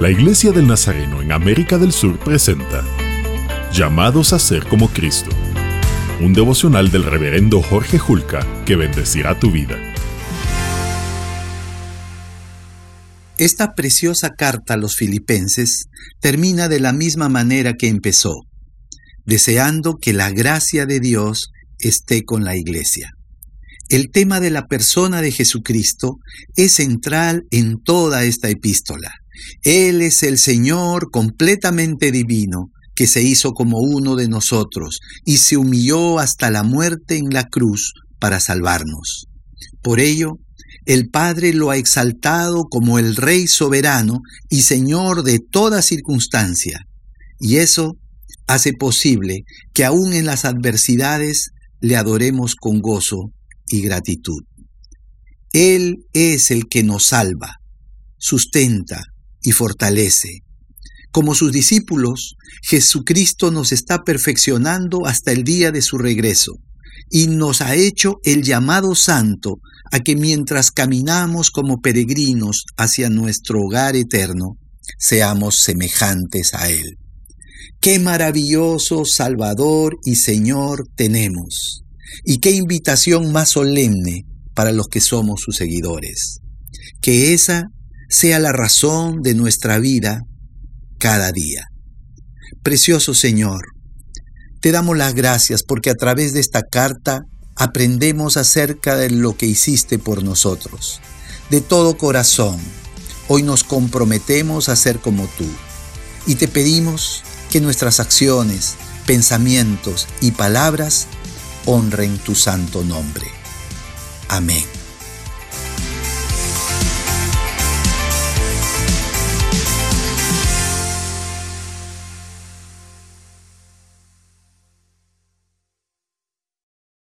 La Iglesia del Nazareno en América del Sur presenta Llamados a ser como Cristo, un devocional del reverendo Jorge Julca que bendecirá tu vida. Esta preciosa carta a los filipenses termina de la misma manera que empezó, deseando que la gracia de Dios esté con la iglesia. El tema de la persona de Jesucristo es central en toda esta epístola. Él es el Señor completamente divino, que se hizo como uno de nosotros y se humilló hasta la muerte en la cruz para salvarnos. Por ello, el Padre lo ha exaltado como el Rey soberano y Señor de toda circunstancia, y eso hace posible que aún en las adversidades le adoremos con gozo y gratitud. Él es el que nos salva, sustenta, y fortalece. Como sus discípulos, Jesucristo nos está perfeccionando hasta el día de su regreso y nos ha hecho el llamado santo a que mientras caminamos como peregrinos hacia nuestro hogar eterno, seamos semejantes a Él. Qué maravilloso Salvador y Señor tenemos, y qué invitación más solemne para los que somos sus seguidores. Que esa sea la razón de nuestra vida cada día. Precioso Señor, te damos las gracias porque a través de esta carta aprendemos acerca de lo que hiciste por nosotros. De todo corazón, hoy nos comprometemos a ser como tú y te pedimos que nuestras acciones, pensamientos y palabras honren tu santo nombre. Amén.